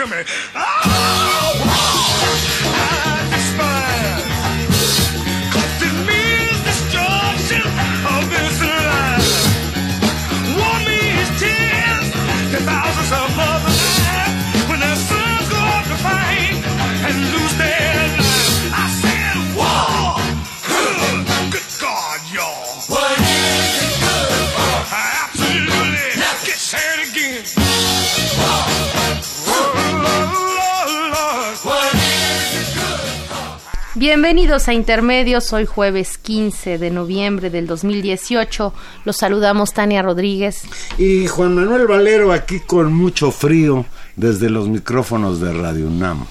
To me. Bienvenidos a Intermedios, hoy jueves 15 de noviembre del 2018. Los saludamos Tania Rodríguez. Y Juan Manuel Valero aquí con mucho frío desde los micrófonos de Radio UNAM.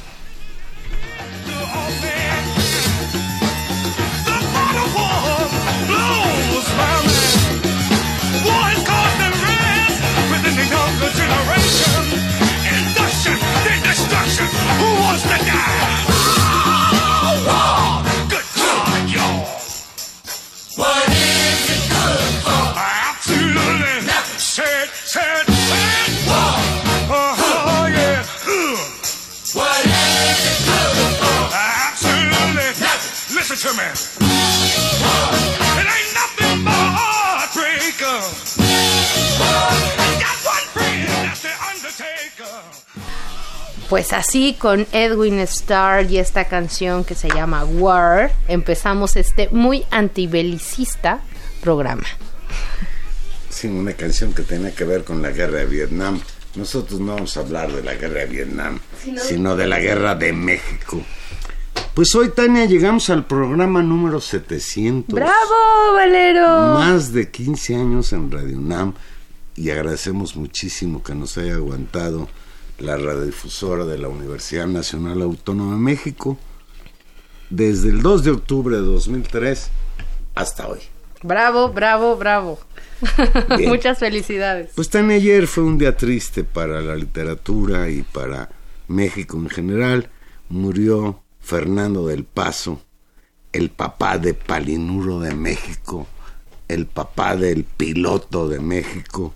Pues así con Edwin Starr y esta canción que se llama War, empezamos este muy antibelicista programa. Sí, una canción que tenía que ver con la guerra de Vietnam. Nosotros no vamos a hablar de la guerra de Vietnam, sino de la guerra de México. Pues hoy, Tania, llegamos al programa número 700. ¡Bravo, Valero! Más de 15 años en Radio UNAM y agradecemos muchísimo que nos haya aguantado la radiodifusora de la Universidad Nacional Autónoma de México desde el 2 de octubre de 2003 hasta hoy. Bravo, bravo, bravo. Muchas felicidades. Pues Tania, ayer fue un día triste para la literatura y para México en general. Murió Fernando del Paso, el papá de Palinuro de México, el papá del piloto de México.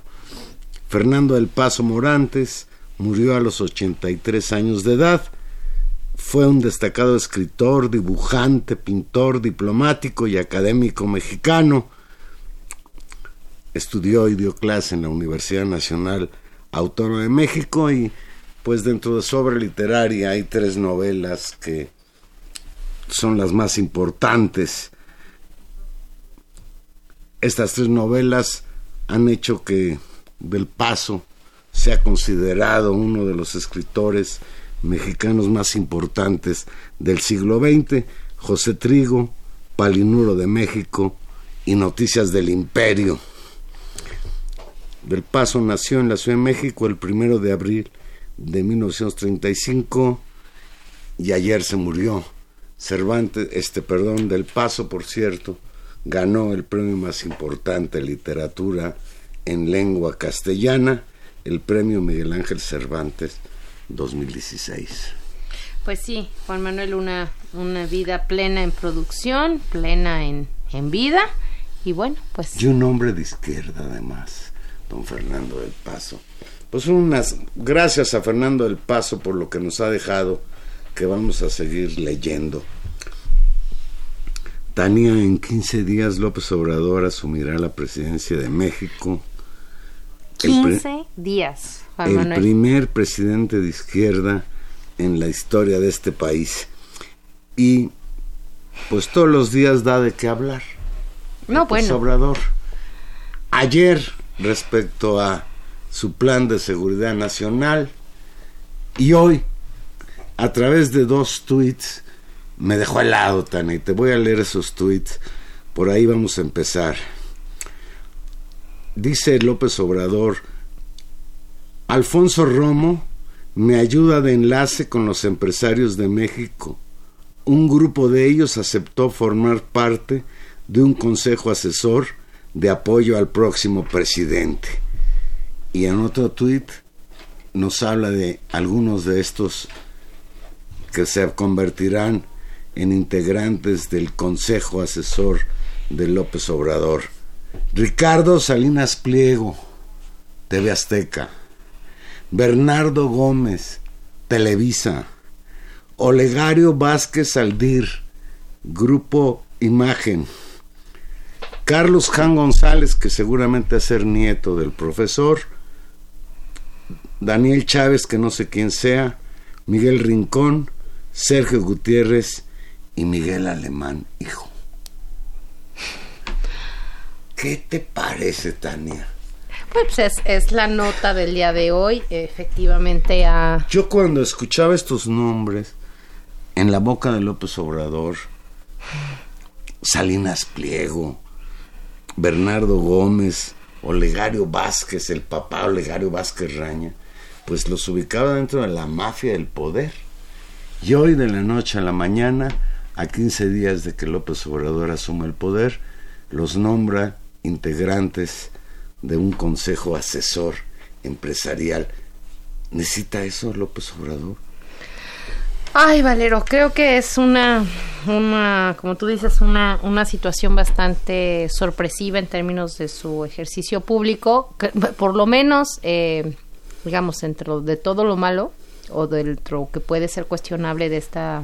Fernando del Paso Morantes murió a los 83 años de edad. Fue un destacado escritor, dibujante, pintor, diplomático y académico mexicano. Estudió y dio clase en la Universidad Nacional Autónoma de México y pues dentro de su obra literaria hay tres novelas que son las más importantes. Estas tres novelas han hecho que Del Paso sea considerado uno de los escritores mexicanos más importantes del siglo XX, José Trigo, Palinuro de México y Noticias del Imperio. Del Paso nació en la Ciudad de México el primero de abril de 1935 y ayer se murió. Cervantes, este, perdón, del Paso, por cierto, ganó el premio más importante de literatura en lengua castellana, el premio Miguel Ángel Cervantes 2016. Pues sí, Juan Manuel, una, una vida plena en producción, plena en, en vida, y bueno, pues... Y un hombre de izquierda además, don Fernando del Paso. Pues unas gracias a Fernando del Paso por lo que nos ha dejado que vamos a seguir leyendo. Tania, en 15 días López Obrador asumirá la presidencia de México. El pre- 15 días, Juan el Manuel. primer presidente de izquierda en la historia de este país. Y pues todos los días da de qué hablar. No, bueno. Obrador. Ayer, respecto a su plan de seguridad nacional, y hoy, a través de dos tweets, me dejó helado, Tania, y te voy a leer esos tweets. Por ahí vamos a empezar. Dice López Obrador, Alfonso Romo me ayuda de enlace con los empresarios de México. Un grupo de ellos aceptó formar parte de un consejo asesor de apoyo al próximo presidente. Y en otro tuit nos habla de algunos de estos que se convertirán en integrantes del consejo asesor de López Obrador. Ricardo Salinas Pliego, TV Azteca. Bernardo Gómez, Televisa. Olegario Vázquez Aldir, Grupo Imagen. Carlos Jan González, que seguramente va a ser nieto del profesor. Daniel Chávez, que no sé quién sea. Miguel Rincón, Sergio Gutiérrez y Miguel Alemán, hijo. ¿Qué te parece, Tania? Pues es, es la nota del día de hoy. Efectivamente, a Yo cuando escuchaba estos nombres en la boca de López Obrador, Salinas Pliego, Bernardo Gómez, Olegario Vázquez, el papá Olegario Vázquez Raña, pues los ubicaba dentro de la mafia del poder. Y hoy de la noche a la mañana, a 15 días de que López Obrador asuma el poder, los nombra integrantes de un consejo asesor empresarial. ¿Necesita eso López Obrador? Ay, Valero, creo que es una, una como tú dices, una, una situación bastante sorpresiva en términos de su ejercicio público. por lo menos, eh, digamos, dentro de todo lo malo o dentro que puede ser cuestionable de esta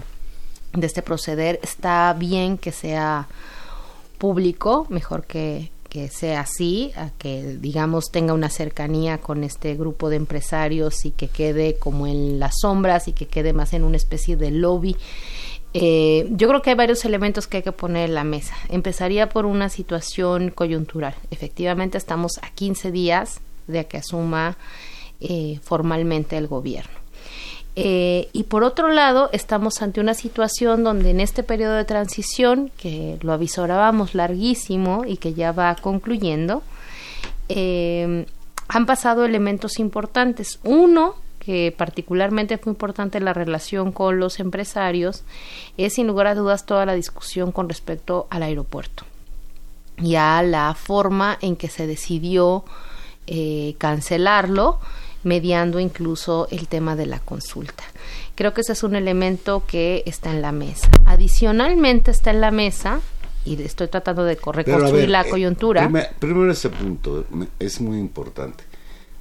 de este proceder, está bien que sea público, mejor que, que sea así, a que digamos tenga una cercanía con este grupo de empresarios y que quede como en las sombras y que quede más en una especie de lobby. Eh, yo creo que hay varios elementos que hay que poner en la mesa. Empezaría por una situación coyuntural. Efectivamente estamos a 15 días de que asuma eh, formalmente el gobierno. Eh, y por otro lado, estamos ante una situación donde en este periodo de transición, que lo avisorábamos larguísimo y que ya va concluyendo, eh, han pasado elementos importantes. Uno, que particularmente fue importante la relación con los empresarios, es sin lugar a dudas toda la discusión con respecto al aeropuerto y a la forma en que se decidió eh, cancelarlo mediando incluso el tema de la consulta. Creo que ese es un elemento que está en la mesa. Adicionalmente está en la mesa, y estoy tratando de reconstruir ver, la eh, coyuntura. prime- primero ese punto es muy importante.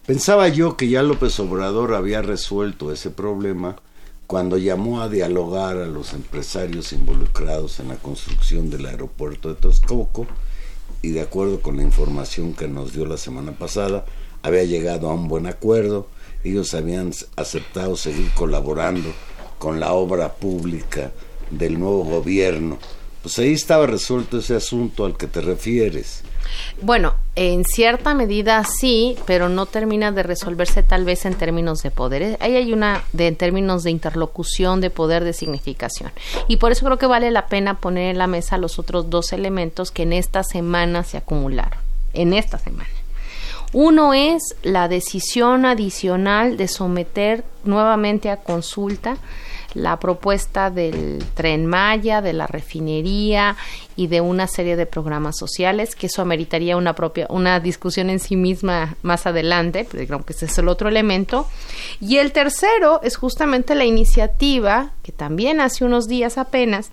Pensaba yo que ya López Obrador había resuelto ese problema cuando llamó a dialogar a los empresarios involucrados en la construcción del aeropuerto de Texcoco y de acuerdo con la información que nos dio la semana pasada, había llegado a un buen acuerdo, ellos habían aceptado seguir colaborando con la obra pública del nuevo gobierno. Pues ahí estaba resuelto ese asunto al que te refieres. Bueno, en cierta medida sí, pero no termina de resolverse tal vez en términos de poder. Eh, Ahí hay una de términos de interlocución, de poder, de significación. Y por eso creo que vale la pena poner en la mesa los otros dos elementos que en esta semana se acumularon. En esta semana. Uno es la decisión adicional de someter nuevamente a consulta la propuesta del tren Maya, de la refinería y de una serie de programas sociales, que eso ameritaría una propia, una discusión en sí misma más adelante, pero creo que ese es el otro elemento. Y el tercero es justamente la iniciativa, que también hace unos días apenas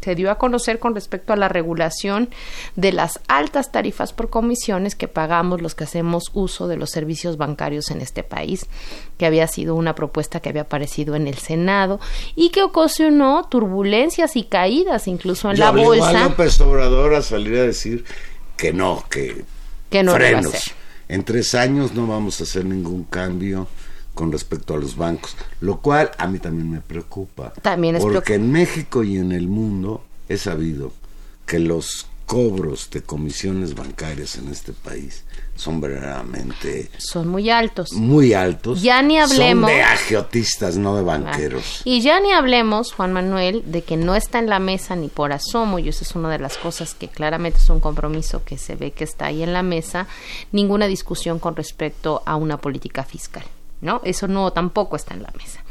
se dio a conocer con respecto a la regulación de las altas tarifas por comisiones que pagamos los que hacemos uso de los servicios bancarios en este país, que había sido una propuesta que había aparecido en el Senado y que ocasionó turbulencias y caídas incluso en la obligó a bolsa. López Obrador a salir a decir que no, que, Que no frenos. En tres años no vamos a hacer ningún cambio con respecto a los bancos, lo cual a mí también me preocupa. También es Porque preocup- en México y en el mundo he sabido que los cobros de comisiones bancarias en este país son verdaderamente Son muy altos. muy altos. Ya ni hablemos- Son de agiotistas, no de Ah, banqueros. Y ya ni hablemos, Juan Manuel, de que no está en la mesa ni por asomo, y eso es una de las cosas que claramente es un compromiso que se ve que está ahí en la mesa, ninguna discusión con respecto a una política fiscal, ¿no? Eso no tampoco está en la mesa.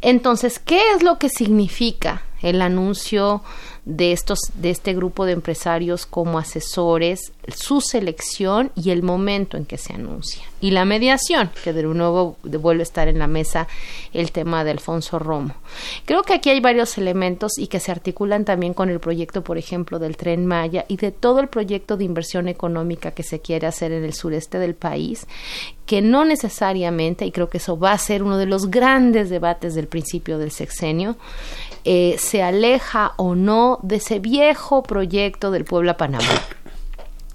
Entonces, ¿qué es lo que significa el anuncio de estos de este grupo de empresarios como asesores, su selección y el momento en que se anuncia? Y la mediación, que de nuevo vuelve a estar en la mesa el tema de Alfonso Romo. Creo que aquí hay varios elementos y que se articulan también con el proyecto, por ejemplo, del Tren Maya y de todo el proyecto de inversión económica que se quiere hacer en el sureste del país, que no necesariamente, y creo que eso va a ser uno de los grandes debates del principio del sexenio, eh, se aleja o no de ese viejo proyecto del Puebla Panamá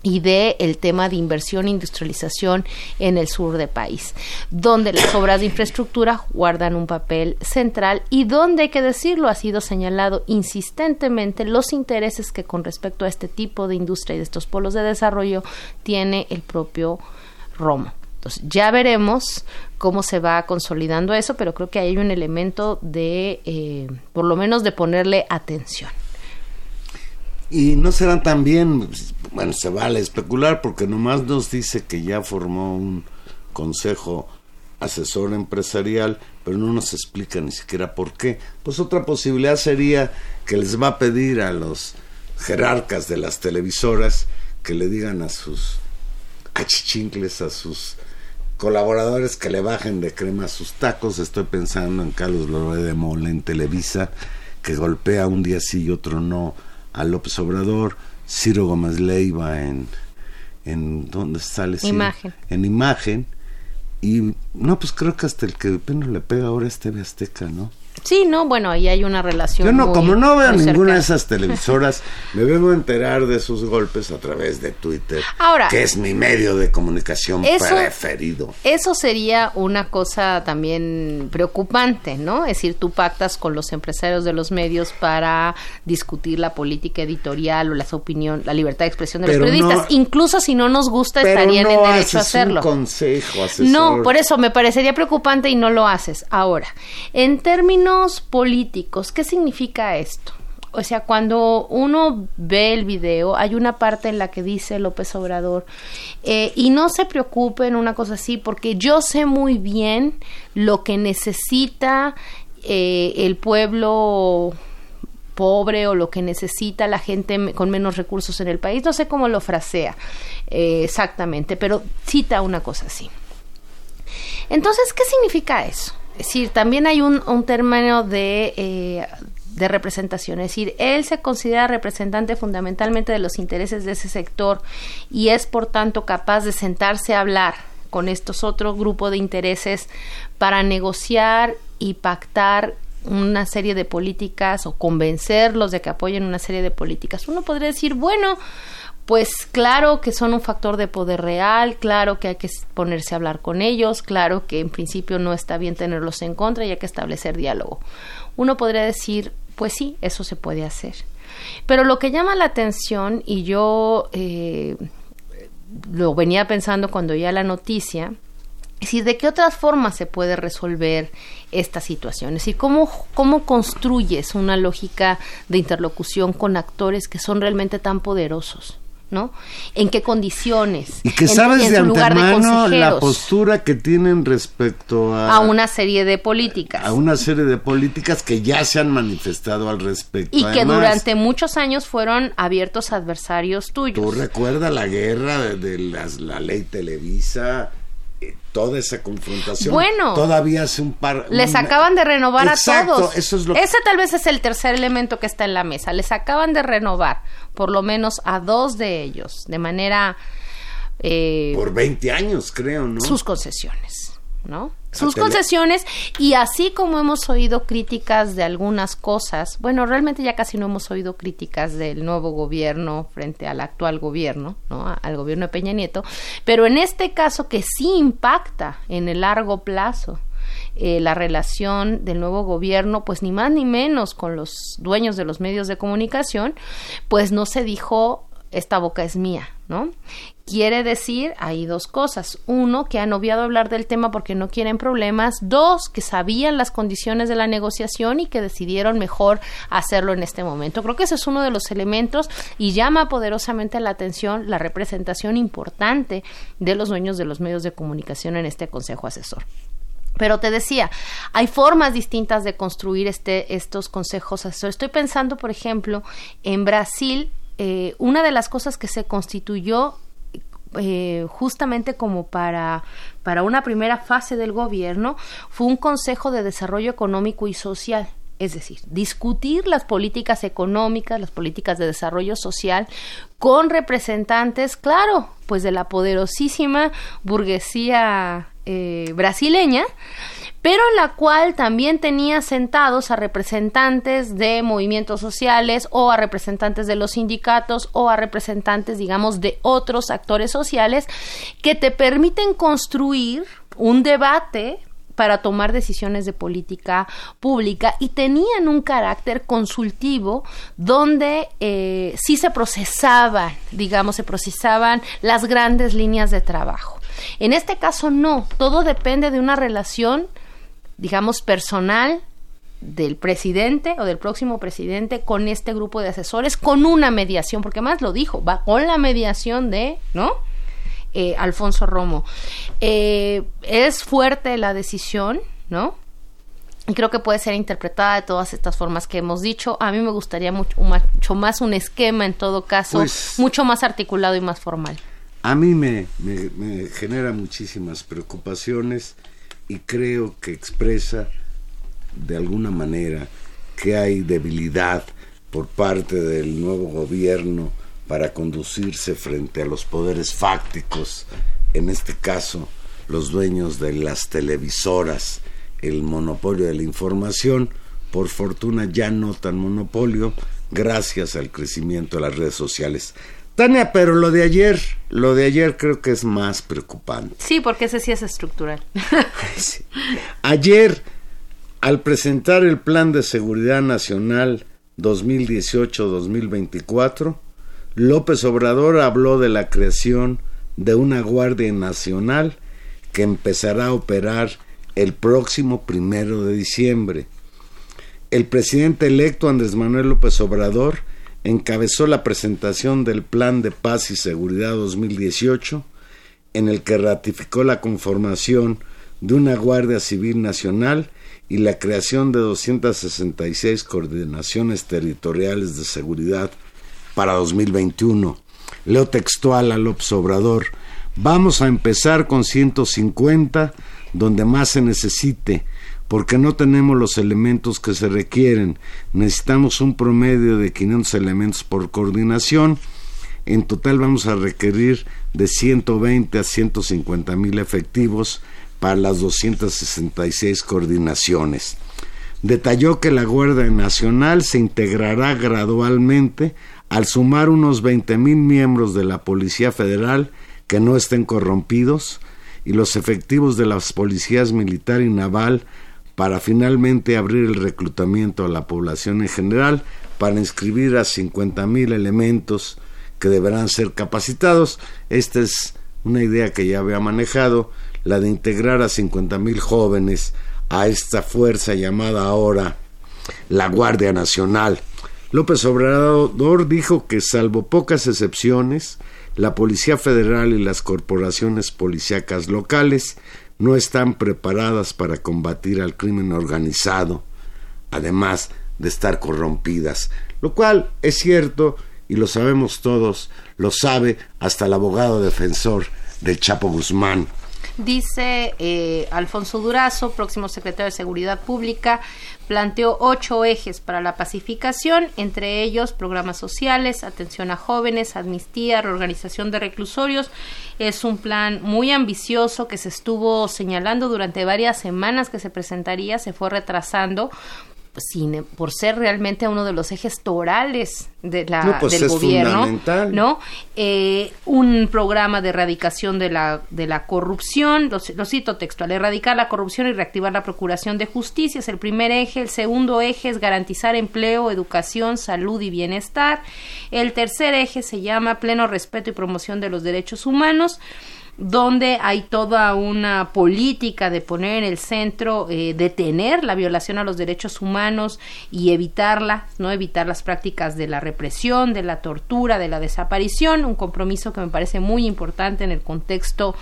y de el tema de inversión e industrialización en el sur del país, donde las obras de infraestructura guardan un papel central y donde, hay que decirlo, ha sido señalado insistentemente los intereses que con respecto a este tipo de industria y de estos polos de desarrollo tiene el propio Romo. Entonces, ya veremos cómo se va consolidando eso, pero creo que hay un elemento de, eh, por lo menos, de ponerle atención. Y no serán también, bueno, se vale especular porque nomás nos dice que ya formó un consejo asesor empresarial, pero no nos explica ni siquiera por qué. Pues otra posibilidad sería que les va a pedir a los jerarcas de las televisoras que le digan a sus achichincles, a sus colaboradores que le bajen de crema sus tacos. Estoy pensando en Carlos Loré de Mola en Televisa, que golpea un día sí y otro no a López Obrador, Ciro Gómez Leiva en, en ¿dónde sale? Ciro? Imagen. En imagen. Y no, pues creo que hasta el que menos le pega ahora es TV Azteca, ¿no? Sí, no, bueno, ahí hay una relación. Yo no, muy- como no veo ninguna de esas televisoras, me vengo a enterar de sus golpes a través de Twitter, Ahora, que es mi medio de comunicación eso- preferido. Eso sería una cosa también preocupante, ¿no? Es decir, tú pactas con los empresarios de los medios para discutir la política editorial o las opinión, la libertad de expresión de Pero los periodistas. no- Incluso si no nos gusta, estarían no en derecho a hacerlo. un consejo asesor. No, por eso me parecería preocupante y no lo haces. Ahora, en términos políticos, ¿qué significa esto? O sea, cuando uno ve el video, hay una parte en la que dice López Obrador, eh, y no se preocupen una cosa así, porque yo sé muy bien lo que necesita eh, el pueblo pobre o lo que necesita la gente con menos recursos en el país. No sé cómo lo frasea eh, exactamente, pero cita una cosa así. Entonces, ¿qué significa eso? Decir, también hay un, un término de, eh, de representación, es decir, él se considera representante fundamentalmente de los intereses de ese sector y es por tanto capaz de sentarse a hablar con estos otros grupos de intereses para negociar y pactar una serie de políticas o convencerlos de que apoyen una serie de políticas. Uno podría decir, bueno, pues claro que son un factor de poder real, claro que hay que ponerse a hablar con ellos, claro que en principio no está bien tenerlos en contra y hay que establecer diálogo. Uno podría decir, pues sí, eso se puede hacer. Pero lo que llama la atención, y yo eh, lo venía pensando cuando oía la noticia, es ¿de qué otras formas se puede resolver esta situación? Es decir, ¿cómo, cómo construyes una lógica de interlocución con actores que son realmente tan poderosos? ¿No? ¿En qué condiciones? Y que En- sabes en de lugar de antemano la consejeros, postura que tienen respecto a, a una serie de políticas. a una serie de políticas que ya se han manifestado al respecto. y que durante muchos años fueron abiertos adversarios tuyos. Tú recuerdas la guerra de, de las- la ley Televisa, toda esa confrontación. Bueno. todavía hace un par. Les una- acaban de renovar Exacto, a todos. Eso es lo Ese tal vez es el tercer elemento que está en la mesa. Les acaban de renovar, por lo menos a dos de ellos, de manera eh, por 20 años, creo, ¿no? sus concesiones, ¿no? Sus concesiones y así como hemos oído críticas de algunas cosas, bueno, realmente ya casi no hemos oído críticas del nuevo gobierno frente al actual gobierno, ¿no? Al gobierno de Peña Nieto, pero en este caso que sí impacta en el largo plazo eh, la relación del nuevo gobierno, pues ni más ni menos con los dueños de los medios de comunicación, pues no se dijo esta boca es mía, ¿no? Quiere decir, hay dos cosas. Uno, que han obviado hablar del tema porque no quieren problemas. Dos, que sabían las condiciones de la negociación y que decidieron mejor hacerlo en este momento. Creo que ese es uno de los elementos y llama poderosamente la atención la representación importante de los dueños de los medios de comunicación en este Consejo Asesor. Pero te decía, hay formas distintas de construir este, estos consejos. Estoy pensando, por ejemplo, en Brasil, eh, una de las cosas que se constituyó eh, justamente como para, para una primera fase del gobierno fue un Consejo de Desarrollo Económico y Social. Es decir, discutir las políticas económicas, las políticas de desarrollo social con representantes, claro, pues de la poderosísima burguesía eh, brasileña, pero en la cual también tenía sentados a representantes de movimientos sociales o a representantes de los sindicatos o a representantes, digamos, de otros actores sociales que te permiten construir un debate para tomar decisiones de política pública y tenían un carácter consultivo donde eh, sí se procesaban, digamos, se procesaban las grandes líneas de trabajo. En este caso no, todo depende de una relación, digamos, personal del presidente o del próximo presidente con este grupo de asesores, con una mediación, porque más lo dijo, va con la mediación de, ¿no? Eh, Alfonso Romo. Eh, es fuerte la decisión, ¿no? Y creo que puede ser interpretada de todas estas formas que hemos dicho. A mí me gustaría mucho, mucho más un esquema, en todo caso, Pues- mucho más articulado y más formal. A mí me, me- me genera muchísimas preocupaciones y creo que expresa de alguna manera que hay debilidad por parte del nuevo gobierno para conducirse frente a los poderes fácticos, en este caso los dueños de las televisoras, el monopolio de la información, por fortuna ya no tan monopolio, gracias al crecimiento de las redes sociales. Tania, pero lo de ayer, lo de ayer creo que es más preocupante. Sí, porque ese sí es estructural. Sí. Ayer, al presentar el Plan de Seguridad Nacional 2018-2024, López Obrador habló de la creación de una Guardia Nacional que empezará a operar el próximo primero de diciembre. El presidente electo Andrés Manuel López Obrador encabezó la presentación del Plan de Paz y Seguridad 2018, en el que ratificó la conformación de una Guardia Civil Nacional y la creación de 266 coordinaciones territoriales de seguridad para 2021. Leo textual a López Obrador. Vamos a empezar con 150 donde más se necesite, porque no tenemos los elementos que se requieren. Necesitamos un promedio de 500 elementos por coordinación. En total vamos a requerir de 120 a 150 mil efectivos para las 266 coordinaciones. Detalló que la Guardia Nacional se integrará gradualmente al sumar unos 20 mil miembros de la Policía Federal que no estén corrompidos y los efectivos de las policías militar y naval para finalmente abrir el reclutamiento a la población en general para inscribir a 50 mil elementos que deberán ser capacitados. Esta es una idea que ya había manejado, la de integrar a 50 mil jóvenes a esta fuerza llamada ahora la Guardia Nacional. López Obrador dijo que salvo pocas excepciones, la Policía Federal y las corporaciones policíacas locales no están preparadas para combatir al crimen organizado, además de estar corrompidas, lo cual es cierto y lo sabemos todos, lo sabe hasta el abogado defensor del Chapo Guzmán. Dice eh, Alfonso Durazo, próximo secretario de Seguridad Pública, planteó ocho ejes para la pacificación, entre ellos programas sociales, atención a jóvenes, amnistía, reorganización de reclusorios. Es un plan muy ambicioso que se estuvo señalando durante varias semanas que se presentaría, se fue retrasando sin, por ser realmente uno de los ejes torales de la, No, pues del gobierno. ¿no? Eh, un programa de erradicación de la, de la corrupción, lo, lo cito textual, erradicar la corrupción y reactivar la procuración de justicia es el primer eje, el segundo eje es garantizar empleo, educación, salud y bienestar, el tercer eje se llama pleno respeto y promoción de los derechos humanos, donde hay toda una política de poner en el centro, eh, detener la violación a los derechos humanos y evitarla, no evitar las prácticas de la represión, de la tortura, de la desaparición, un compromiso que me parece muy importante en el contexto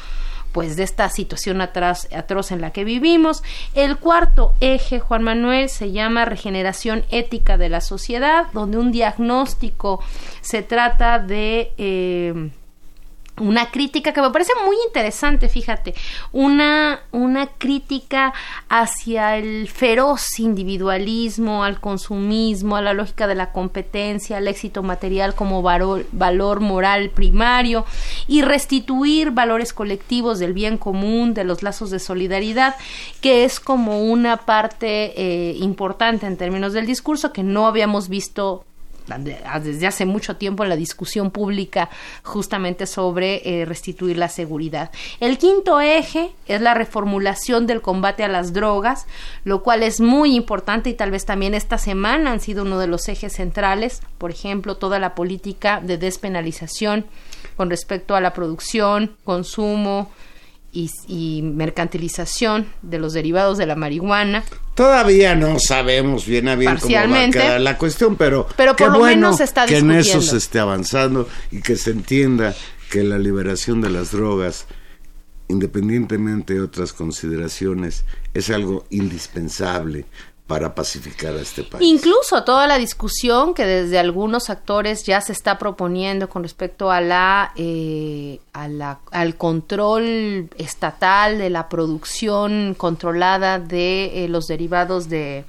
pues de esta situación atroz, atroz en la que vivimos. El cuarto eje, Juan Manuel, se llama regeneración ética de la sociedad, donde un diagnóstico se trata de eh, una crítica que me parece muy interesante, fíjate, una, una crítica hacia el feroz individualismo, al consumismo, a la lógica de la competencia, al éxito material como valor, moral primario y restituir valores colectivos del bien común, de los lazos de solidaridad, que es como una parte eh, importante en términos del discurso que no habíamos visto desde hace mucho tiempo la discusión pública justamente sobre eh, restituir la seguridad. El quinto eje es la reformulación del combate a las drogas, lo cual es muy importante y tal vez también esta semana han sido uno de los ejes centrales, por ejemplo, toda la política de despenalización con respecto a la producción, consumo, y, y, mercantilización de los derivados de la marihuana. Todavía no sabemos bien a bien cómo va a quedar la cuestión, pero, pero por qué lo bueno menos se está que en eso se esté avanzando y que se entienda que la liberación de las drogas, independientemente de otras consideraciones, es algo indispensable para pacificar a este país. Incluso toda la discusión que desde algunos actores ya se está proponiendo con respecto a la, eh, al control estatal de la producción controlada de eh, los derivados de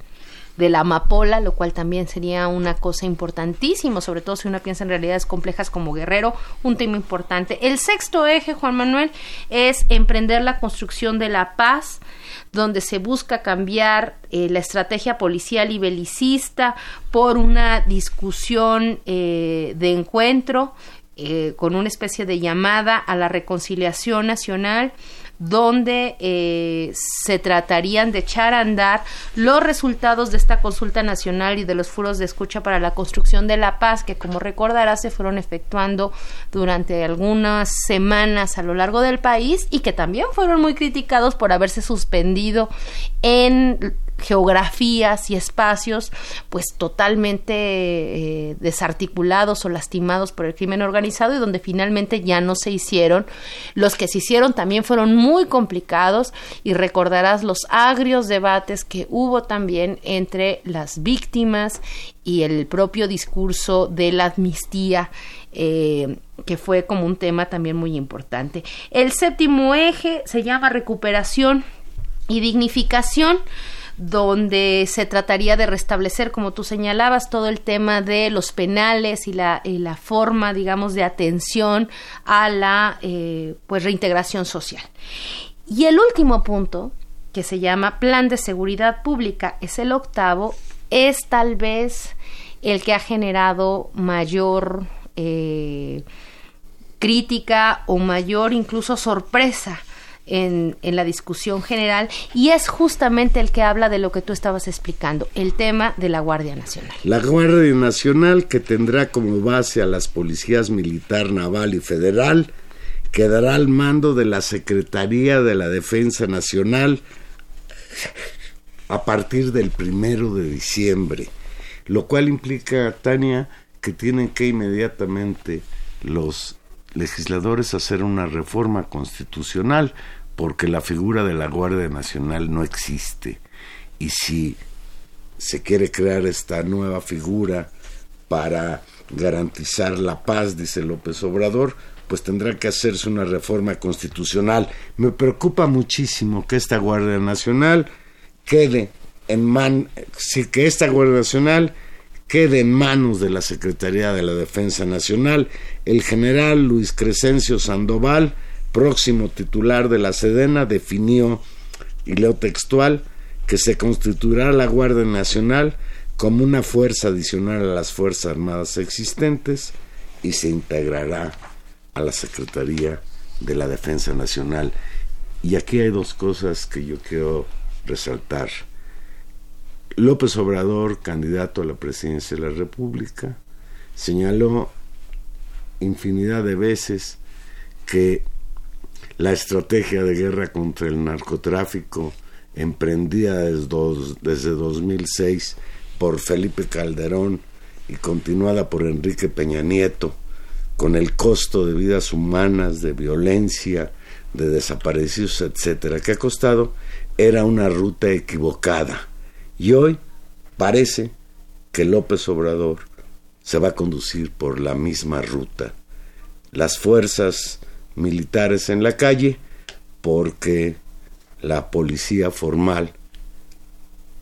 de la amapola, lo cual también sería una cosa importantísima, sobre todo si uno piensa en realidades complejas como Guerrero, un tema importante. El sexto eje, Juan Manuel, es emprender la construcción de la paz, donde se busca cambiar eh, la estrategia policial y belicista por una discusión eh, de encuentro eh, con una especie de llamada a la reconciliación nacional donde eh, se tratarían de echar a andar los resultados de esta consulta nacional y de los foros de escucha para la construcción de la paz, que como recordarás se fueron efectuando durante algunas semanas a lo largo del país y que también fueron muy criticados por haberse suspendido en geografías y espacios pues totalmente eh, desarticulados o lastimados por el crimen organizado y donde finalmente ya no se hicieron. Los que se hicieron también fueron muy complicados y recordarás los agrios debates que hubo también entre las víctimas y el propio discurso de la amnistía eh, que fue como un tema también muy importante. El séptimo eje se llama recuperación y dignificación donde se trataría de restablecer, como tú señalabas, todo el tema de los penales y la, la forma, digamos, de atención a la eh, pues reintegración social. Y el último punto, que se llama Plan de Seguridad Pública, es el octavo, es tal vez el que ha generado mayor eh, crítica o mayor incluso sorpresa en, la discusión general y es justamente el que habla de lo que tú estabas explicando, el tema de la Guardia Nacional. La Guardia Nacional que tendrá como base a las policías militar, naval y federal, quedará al mando de la Secretaría de la Defensa Nacional a partir del primero de diciembre, lo cual implica, Tania, que tienen que inmediatamente los legisladores hacer una reforma constitucional porque la figura de la Guardia Nacional no existe. Y si se quiere crear esta nueva figura para garantizar la paz, dice López Obrador, pues tendrá que hacerse una reforma constitucional. Me preocupa muchísimo que esta Guardia Nacional quede en man, que esta Guardia Nacional quede en manos de la Secretaría de la Defensa Nacional. El general Luis Crescencio Sandoval, próximo titular de la Sedena, definió, y leo textual, que se constituirá la Guardia Nacional como una fuerza adicional a las Fuerzas Armadas existentes y se integrará a la Secretaría de la Defensa Nacional. Y aquí hay dos cosas que yo quiero resaltar. López Obrador, candidato a la presidencia de la República, señaló infinidad de veces que la estrategia de guerra contra el narcotráfico emprendida desde, desde 2006 por Felipe Calderón y continuada por Enrique Peña Nieto, con el costo de vidas humanas, de violencia, de desaparecidos, etcétera, que ha costado, era una ruta equivocada. Y hoy parece que López Obrador se va a conducir por la misma ruta. Las fuerzas militares en la calle, porque la policía formal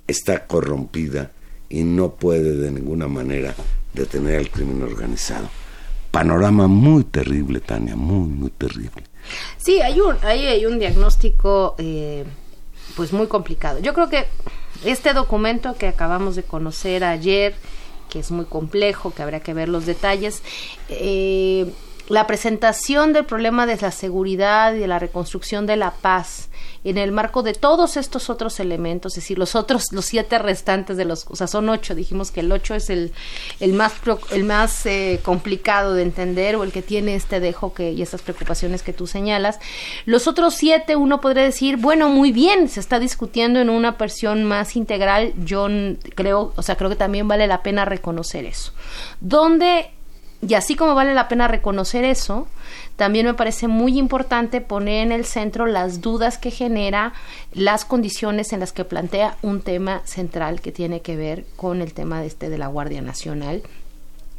está corrompida y no puede de ninguna manera detener al crimen organizado. Panorama muy terrible, Tania, muy, muy terrible. Sí, hay un, hay, un diagnóstico eh, pues muy complicado. Yo creo que este documento que acabamos de conocer ayer, que es muy complejo, que habría que ver los detalles, eh, la presentación del problema de la seguridad y de la reconstrucción de la paz en el marco de todos estos otros elementos, es decir, los otros, los siete restantes de los, o sea, son ocho, dijimos que el ocho es el, el más, el más eh, complicado de entender o el que tiene este dejo que, y estas preocupaciones que tú señalas. Los otros siete, uno podría decir, bueno, muy bien, se está discutiendo en una versión más integral, yo creo, o sea, creo que también vale la pena reconocer eso. Donde y así como vale la pena reconocer eso, también me parece muy importante poner en el centro las dudas que genera las condiciones en las que plantea un tema central que tiene que ver con el tema de este de la Guardia Nacional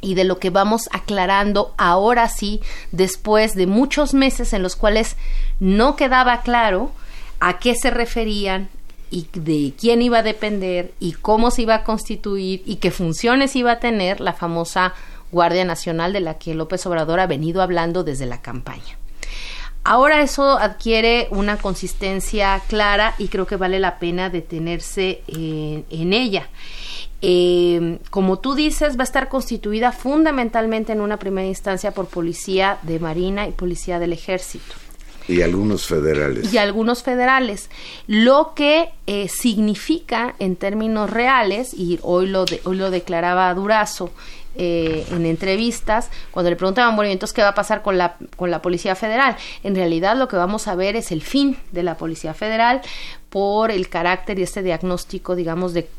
y de lo que vamos aclarando ahora sí, después de muchos meses en los cuales no quedaba claro a qué se referían y de quién iba a depender y cómo se iba a constituir y qué funciones iba a tener la famosa Guardia Nacional de la que López Obrador ha venido hablando desde la campaña. Ahora eso adquiere una consistencia clara y creo que vale la pena detenerse en, ella. Eh, como tú dices, va a estar constituida fundamentalmente en una primera instancia por policía de Marina y policía del Ejército. Y algunos federales. Y algunos federales. Lo que eh, significa en términos reales, y hoy lo, hoy lo declaraba Durazo eh, en entrevistas cuando le preguntaban, bueno, entonces qué va a pasar con la, con la Policía Federal? En realidad lo que vamos a ver es el fin de la Policía Federal por el carácter y este diagnóstico, digamos, de,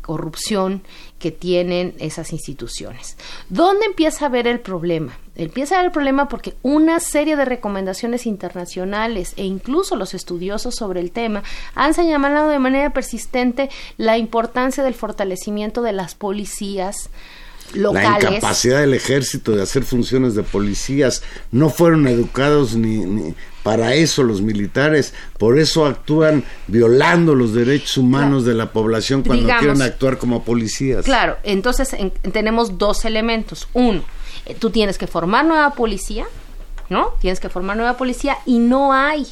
corrupción que tienen esas instituciones. ¿Dónde empieza a ver el problema? Empieza a ver el problema porque una serie de recomendaciones internacionales e incluso los estudiosos sobre el tema han señalado de manera persistente la importancia del fortalecimiento de las policías la incapacidad del ejército de hacer funciones de policías. No fueron educados ni, para eso los militares. Por eso actúan violando los derechos humanos de la población cuando quieren actuar como policías. Claro, entonces tenemos dos elementos. Uno, eh, tú tienes que formar nueva policía, ¿no? Tienes que formar nueva policía y no hay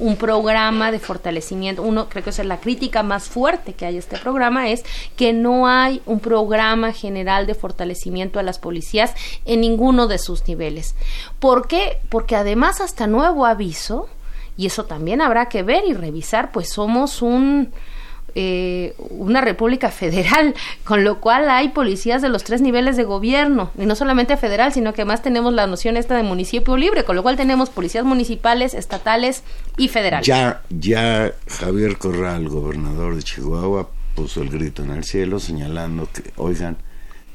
un programa de fortalecimiento. Uno, creo que es la crítica más fuerte que hay a este programa, es que no hay un programa general de fortalecimiento a las policías en ninguno de sus niveles. ¿Por qué? Porque además hasta nuevo aviso, y eso también habrá que ver y revisar, pues somos un eh, una república federal, con lo cual hay policías de los tres niveles de gobierno, y no solamente federal, sino que además tenemos la noción esta de municipio libre, con lo cual tenemos policías municipales, estatales y federales. Ya, ya Javier Corral, gobernador de Chihuahua, puso el grito en el cielo señalando que, oigan,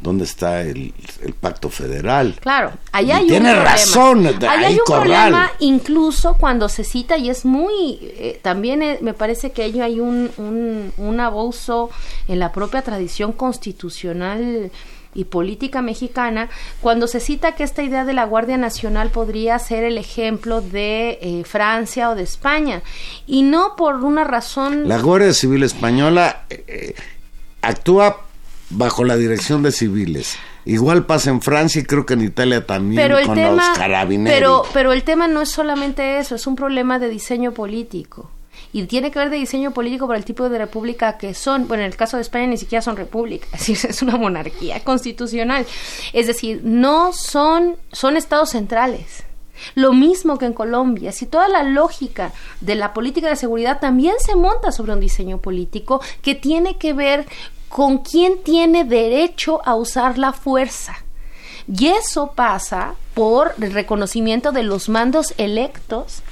¿Dónde está el, el pacto federal? Claro, ahí Y hay tiene un problema. razón, Ahí ahí hay un Corral. problema incluso cuando se cita y es muy, eh, también eh, me parece que ahí hay un, un, un abuso en la propia tradición constitucional y política mexicana, cuando se cita que esta idea de la Guardia Nacional podría ser el ejemplo de eh, Francia o de España, y no por una razón... La Guardia Civil Española actúa bajo la dirección de civiles. Igual pasa en Francia y creo que en Italia también pero el con tema los carabineros. pero pero el tema no es solamente eso es un problema de diseño político. Y tiene que ver de diseño político por el tipo de república que son. Bueno en el caso de España ni siquiera son repúblicas es decir, es una monarquía constitucional. Es decir no son son estados centrales. Lo mismo que en Colombia, si toda la lógica de la política de seguridad también se monta sobre un diseño político que tiene que ver con quién tiene derecho a usar la fuerza. Y eso pasa por el reconocimiento de los mandos electos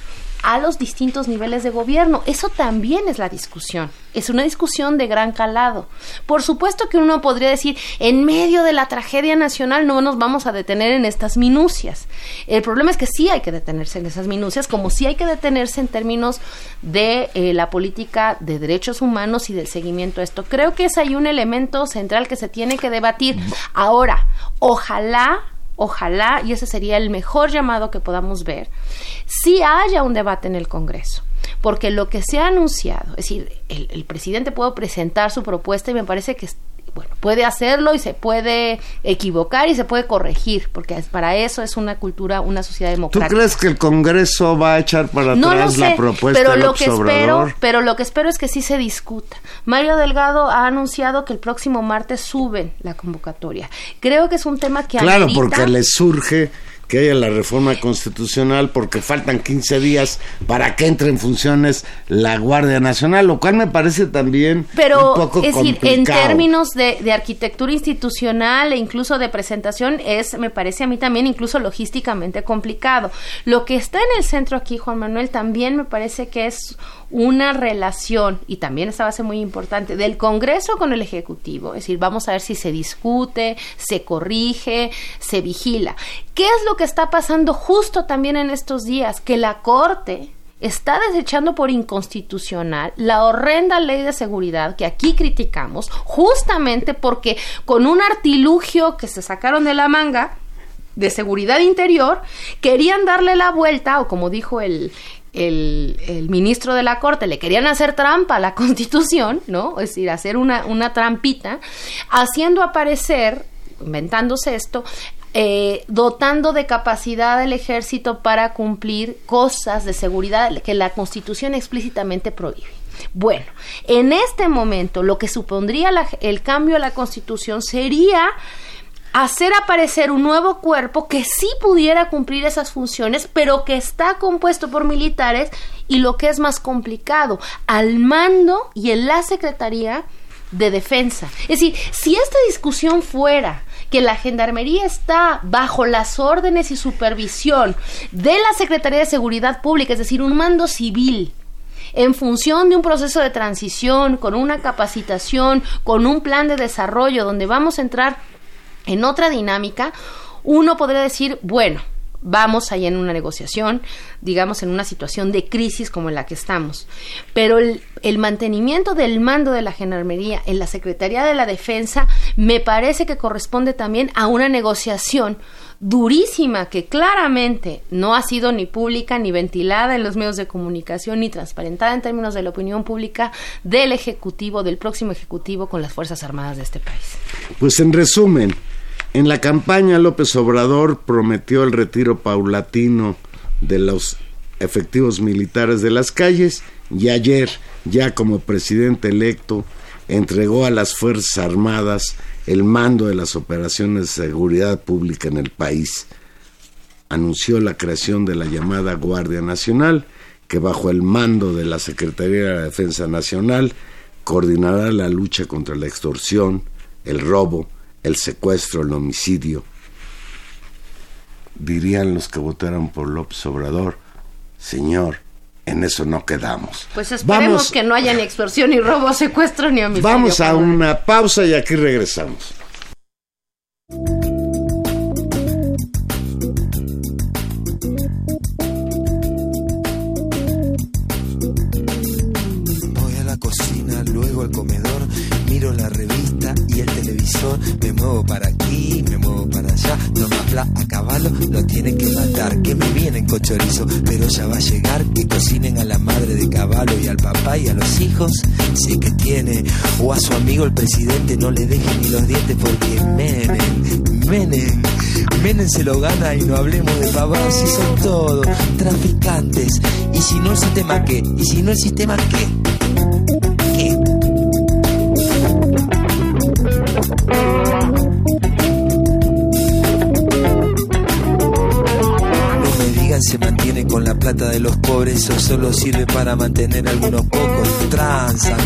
a los distintos niveles de gobierno. Eso también es la discusión. Es una discusión de gran calado. Por supuesto que uno podría decir, en medio de la tragedia nacional no nos vamos a detener en estas minucias. El problema es que sí hay que detenerse en esas minucias, como sí hay que detenerse en términos de eh, la política de derechos humanos y del seguimiento a esto. Creo que es ahí un elemento central que se tiene que debatir. Ahora, ojalá ojalá, y ese sería el mejor llamado que podamos ver, si haya un debate en el Congreso. Porque lo que se ha anunciado, es decir, el, el presidente puede presentar su propuesta y me parece que bueno, puede hacerlo y se puede equivocar y se puede corregir, porque para eso es una cultura, una sociedad ¿Tú democrática. crees que el Congreso va a echar para No lo atrás sé, la propuesta pero de lo que espero, pero lo que espero es que sí se discuta. Mario Delgado ha anunciado que el próximo martes suben la convocatoria. Creo que es un tema que Claro, amerita- porque le surge que haya la reforma constitucional porque faltan 15 días para que entre en funciones la Guardia Nacional, lo cual me parece también Pero, un poco es decir, en términos de, de arquitectura institucional e incluso de presentación, es, me parece a mí también incluso logísticamente complicado. Lo que está en el centro aquí, Juan Manuel, también me parece que es una relación, y también esta base muy importante, del Congreso con el Ejecutivo. Es decir, vamos a ver si se discute, se corrige, se vigila. ¿Qué es lo que está pasando justo también en estos días? Que la Corte está desechando por inconstitucional la horrenda ley de seguridad que aquí criticamos, justamente porque con un artilugio que se sacaron de la manga de seguridad interior, querían darle la vuelta, o como dijo el, el, el ministro de la Corte, le querían hacer trampa a la Constitución, ¿no? Es decir, hacer una, una trampita, haciendo aparecer, inventándose esto, eh, dotando de capacidad al ejército para cumplir cosas de seguridad que la Constitución explícitamente prohíbe. Bueno, en este momento lo que supondría la- el cambio a la Constitución sería hacer aparecer un nuevo cuerpo que sí pudiera cumplir esas funciones, pero que está compuesto por militares y lo que es más complicado, al mando y en la Secretaría de Defensa. Es decir, si esta discusión fuera que la Gendarmería está bajo las órdenes y supervisión de la Secretaría de Seguridad Pública, es decir, un mando civil, en función de un proceso de transición, con una capacitación, con un plan de desarrollo donde vamos a entrar en otra dinámica, uno podría decir, bueno, vamos ahí en una negociación, digamos en una situación de crisis como en la que estamos. Pero el, el mantenimiento del mando de la Gendarmería en la Secretaría de la Defensa me parece que corresponde también a una negociación durísima que claramente no ha sido ni pública ni ventilada en los medios de comunicación ni transparentada en términos de la opinión pública del Ejecutivo, del próximo Ejecutivo con las Fuerzas Armadas de este país. Pues en resumen, en la campaña López Obrador prometió el retiro paulatino de los efectivos militares de las calles y ayer, ya como presidente electo, entregó a las Fuerzas Armadas el mando de las operaciones de seguridad pública en el país. Anunció la creación de la llamada Guardia Nacional, que bajo el mando de la Secretaría de la Defensa Nacional coordinará la lucha contra la extorsión, el robo, el secuestro, el homicidio. Dirían los que votaron por López Obrador, señor, en eso no quedamos. Pues esperemos que no haya ni extorsión, ni robo, secuestro, ni homicidio. Vamos a una pausa y aquí regresamos. Voy a la cocina, luego al comedor, miro la revista muevo para aquí, me muevo para allá. Toma fla a caballo, lo tienen que matar. Que me vienen con chorizo, pero ya va a llegar. Que cocinen a la madre de caballo y al papá y a los hijos. Sé que tiene, o a su amigo el presidente, no le dejen ni los dientes porque Menem, Menem, Menem se lo gana y no hablemos de pavados si son todos traficantes. Y si no el sistema qué, y si no el sistema qué. Se mantiene con la plata de los pobres, eso solo sirve para mantener a algunos pocos. Transan,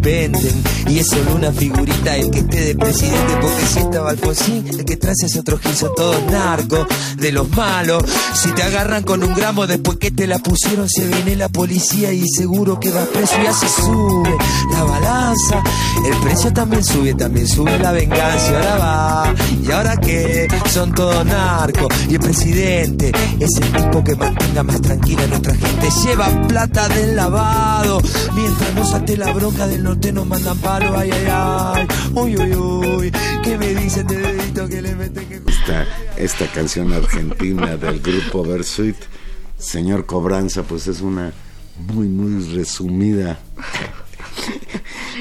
venden, y es solo una figurita el que esté de presidente, porque si estaba Alfonsín, el que trae es otro gil, son todos narcos, de los malos. Si te agarran con un gramo después que te la pusieron, se viene la policía y seguro que vas preso y ya se sube la balanza. El precio también sube, también sube la venganza, ahora va. ¿Y ahora qué? Son todos narcos. Y el presidente es el tipo que mantenga más tranquila a nuestra gente. Lleva plata del lavado. Mientras no salte la bronca del norte nos mandan palo. Ay, ay, ay. Uy, uy, uy. ¿Qué me dicen de dedito que le meten que... esta, esta canción argentina del grupo Versuit, Señor Cobranza, pues es una muy, muy resumida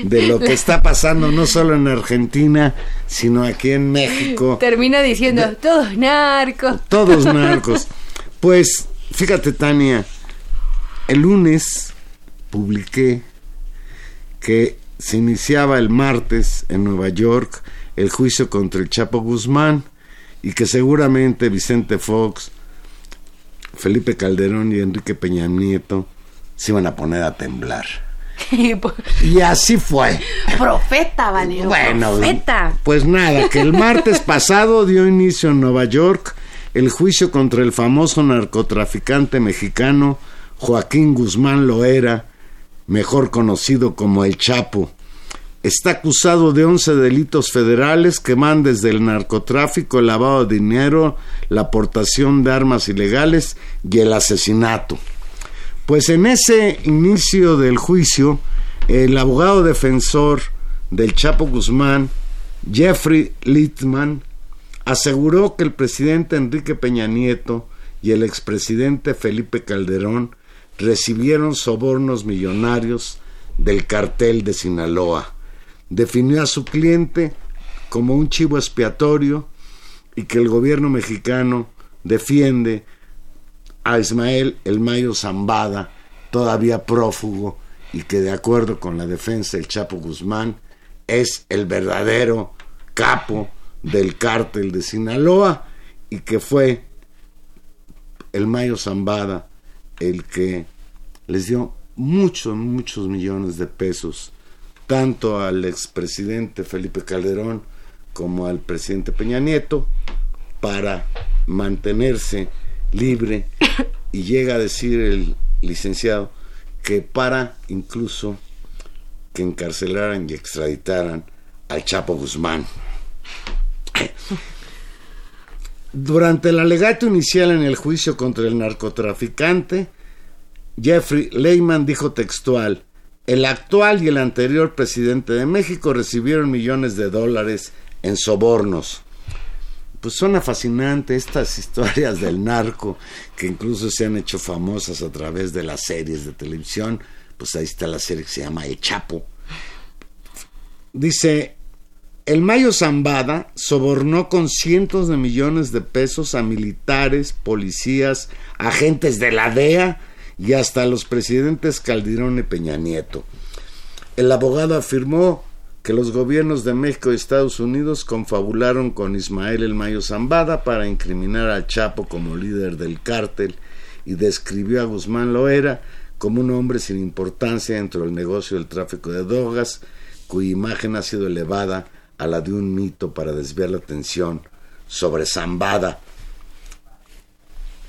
de lo que está pasando no solo en Argentina, sino aquí en México. Termina diciendo, todos narcos. Todos narcos. Pues fíjate, Tania, el lunes publiqué que se iniciaba el martes en Nueva York el juicio contra el Chapo Guzmán y que seguramente Vicente Fox, Felipe Calderón y Enrique Peña Nieto se iban a poner a temblar. Y así fue. Profeta, Valero. Bueno, Profeta. pues nada, que el martes pasado dio inicio en Nueva York el juicio contra el famoso narcotraficante mexicano Joaquín Guzmán Loera, mejor conocido como El Chapo. Está acusado de 11 delitos federales que van desde el narcotráfico, el lavado de dinero, la aportación de armas ilegales y el asesinato. Pues en ese inicio del juicio, el abogado defensor del Chapo Guzmán, Jeffrey Littman, aseguró que el presidente Enrique Peña Nieto y el expresidente Felipe Calderón recibieron sobornos millonarios del cartel de Sinaloa. Definió a su cliente como un chivo expiatorio y que el gobierno mexicano defiende a Ismael El Mayo Zambada, todavía prófugo, y que de acuerdo con la defensa del Chapo Guzmán es el verdadero capo del cártel de Sinaloa y que fue el Mayo Zambada el que les dio muchos, muchos millones de pesos tanto al expresidente Felipe Calderón como al presidente Peña Nieto para mantenerse libre y llega a decir el licenciado que para incluso que encarcelaran y extraditaran al Chapo Guzmán. Durante el alegato inicial en el juicio contra el narcotraficante, Jeffrey Lehman dijo textual, el actual y el anterior presidente de México recibieron millones de dólares en sobornos. Pues suena fascinante estas historias del narco que incluso se han hecho famosas a través de las series de televisión. Pues ahí está la serie que se llama El Chapo. Dice, el Mayo Zambada sobornó con cientos de millones de pesos a militares, policías, agentes de la DEA y hasta los presidentes Calderón y Peña Nieto. El abogado afirmó que los gobiernos de México y Estados Unidos confabularon con Ismael El Mayo Zambada para incriminar al Chapo como líder del cártel y describió a Guzmán Loera como un hombre sin importancia dentro del negocio del tráfico de drogas, cuya imagen ha sido elevada a la de un mito para desviar la atención sobre Zambada.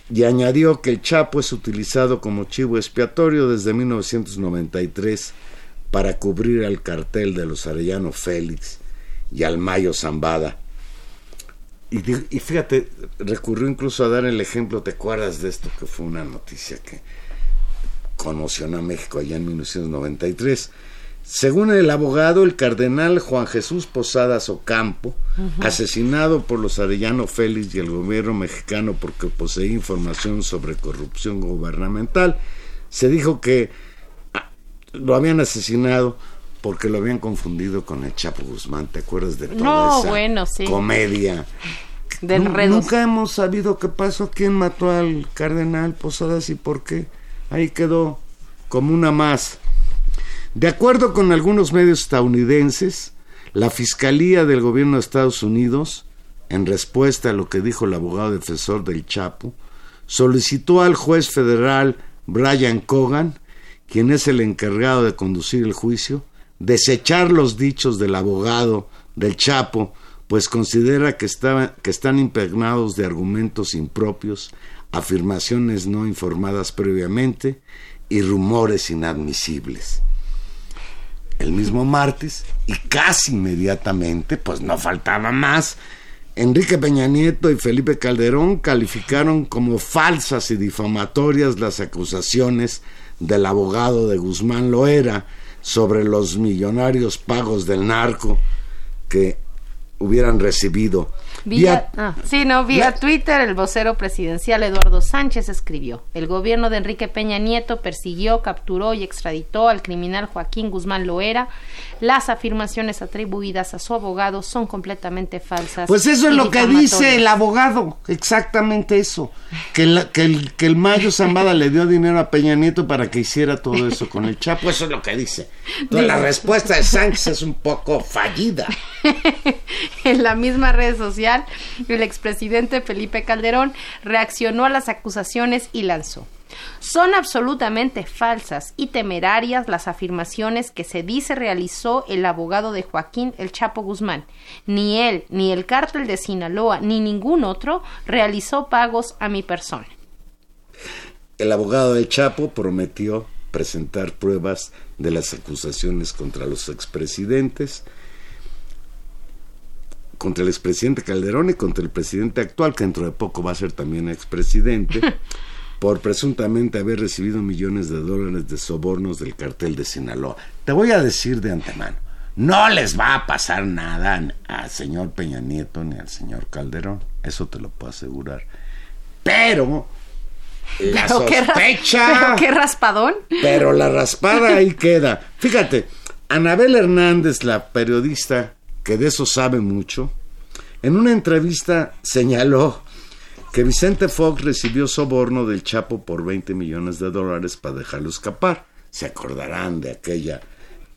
Y añadió que el Chapo es utilizado como chivo expiatorio desde 1993 para cubrir al cartel de los Arellano Félix y al Mayo Zambada. Y, y fíjate, recurrió incluso a dar el ejemplo, ¿te acuerdas de esto? Que fue una noticia que conmocionó a México allá en 1993. Según el abogado, el cardenal Juan Jesús Posadas Ocampo, asesinado por los Arellano Félix y el gobierno mexicano porque poseía información sobre corrupción gubernamental, se dijo que ah, lo habían asesinado porque lo habían confundido con el Chapo Guzmán. ¿Te acuerdas de toda No, esa bueno, sí. comedia? De. Nunca hemos sabido qué pasó, quién mató al cardenal Posadas y por qué. Ahí quedó como una más. De acuerdo con algunos medios estadounidenses, la Fiscalía del Gobierno de Estados Unidos, en respuesta a lo que dijo el abogado defensor del Chapo, solicitó al juez federal Brian Cogan, quien es el encargado de conducir el juicio, desechar los dichos del abogado del Chapo, pues considera que, que están impregnados de argumentos impropios, afirmaciones no informadas previamente y rumores inadmisibles. El mismo martes, y casi inmediatamente, pues no faltaba más, Enrique Peña Nieto y Felipe Calderón calificaron como falsas y difamatorias las acusaciones del abogado de Guzmán Loera sobre los millonarios pagos del narco que hubieran recibido. Vía, Vía- ah, sí, no, vía La- Twitter, el vocero presidencial Eduardo Sánchez escribió: El gobierno de Enrique Peña Nieto persiguió, capturó y extraditó al criminal Joaquín Guzmán Loera. Las afirmaciones atribuidas a su abogado son completamente falsas. Pues eso es lo que dice el abogado, exactamente eso. Que, la- que el, que el Mayo Zambada le dio dinero a Peña Nieto para que hiciera todo eso con el Chapo, eso es lo que dice. Entonces, la respuesta de Sánchez es un poco fallida. en la misma red social, el expresidente Felipe Calderón reaccionó a las acusaciones y lanzó. Son absolutamente falsas y temerarias las afirmaciones que se dice realizó el abogado de Joaquín El Chapo Guzmán. Ni él, ni el cártel de Sinaloa, ni ningún otro realizó pagos a mi persona. El abogado del Chapo prometió presentar pruebas de las acusaciones contra los expresidentes, contra el expresidente Calderón y contra el presidente actual, que dentro de poco va a ser también expresidente, por presuntamente haber recibido millones de dólares de sobornos del cartel de Sinaloa. Te voy a decir de antemano, no les va a pasar nada al señor Peña Nieto ni al señor Calderón, eso te lo puedo asegurar. Pero la Pero qué ra- sospecha... pero qué raspadón. Pero la raspada ahí queda. Fíjate, Anabel Hernández, la periodista que de eso sabe mucho, en una entrevista señaló que Vicente Fox recibió soborno del Chapo por 20 millones de dólares para dejarlo escapar. Se acordarán de aquella,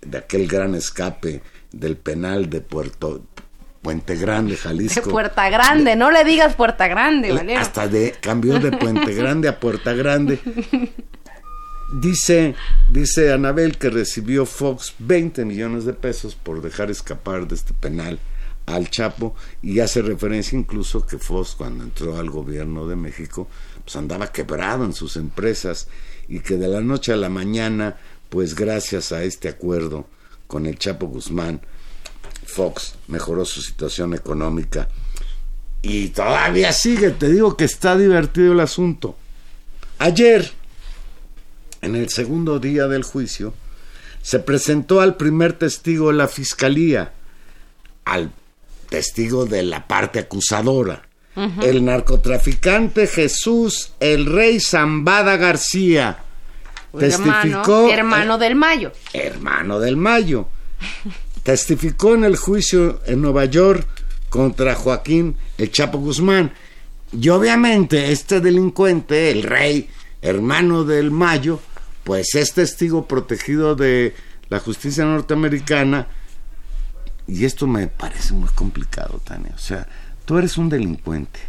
de aquel gran escape del penal de Puerto Puente Grande, De Jalisco. Puerta Grande, no le digas Puerta Grande, Valero. Hasta de cambió de Puente Grande a Puerta Grande. Dice, dice Anabel que recibió Fox 20 millones de pesos por dejar escapar de este penal al Chapo y hace referencia incluso que Fox cuando entró al gobierno de México pues andaba quebrado en sus empresas y que de la noche a la mañana pues gracias a este acuerdo con el Chapo Guzmán Fox mejoró su situación económica y todavía sigue, te digo que está divertido el asunto. Ayer, en el segundo día del juicio, se presentó al primer testigo de la fiscalía, al testigo de la parte acusadora, el narcotraficante Jesús el Rey Zambada García. hermano, hermano del Mayo. hermano del Mayo. Testificó en el juicio en Nueva York contra Joaquín el Chapo Guzmán. Y obviamente este delincuente, el rey, hermano del Mayo, pues es testigo protegido de la justicia norteamericana. Y esto me parece muy complicado, Tania. O sea, tú eres un delincuente.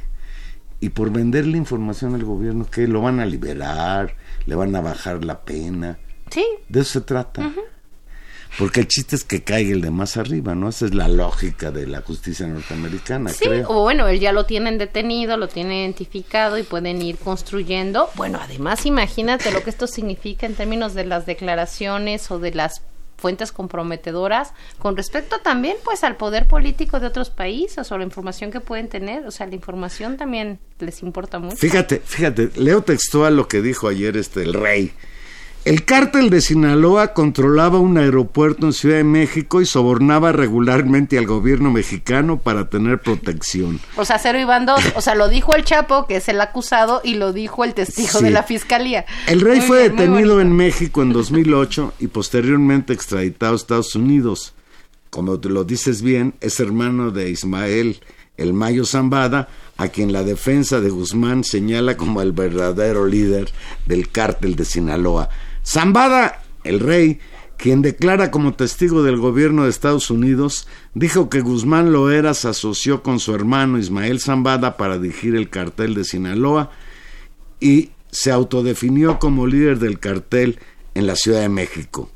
Y por venderle información al gobierno, que lo van a liberar, le van a bajar la pena. Sí, De eso se trata. Porque el chiste es que caiga el de más arriba, ¿no? Esa es la lógica de la justicia norteamericana, Sí, creo. o bueno, él ya lo tienen detenido, lo tienen identificado y pueden ir construyendo. Bueno, además imagínate lo que esto significa en términos de las declaraciones o de las fuentes comprometedoras con respecto también pues al poder político de otros países o la información que pueden tener, o sea, la información también les importa mucho. Fíjate, fíjate, leo textual lo que dijo ayer este el rey. El cártel de Sinaloa controlaba un aeropuerto en Ciudad de México y sobornaba regularmente al gobierno mexicano para tener protección. O sea, cero y van dos. O sea, lo dijo el Chapo, que es el acusado, y lo dijo el testigo Sí. de la fiscalía. El rey Muy fue bien, detenido en México en 2008 y posteriormente extraditado a Estados Unidos. Como te lo dices bien, es hermano de Ismael El Mayo Zambada, a quien la defensa de Guzmán señala como el verdadero líder del cártel de Sinaloa. Zambada, el rey, quien declara como testigo del gobierno de Estados Unidos, dijo que Guzmán Loera se asoció con su hermano Ismael Zambada para dirigir el cartel de Sinaloa y se autodefinió como líder del cartel en la Ciudad de México.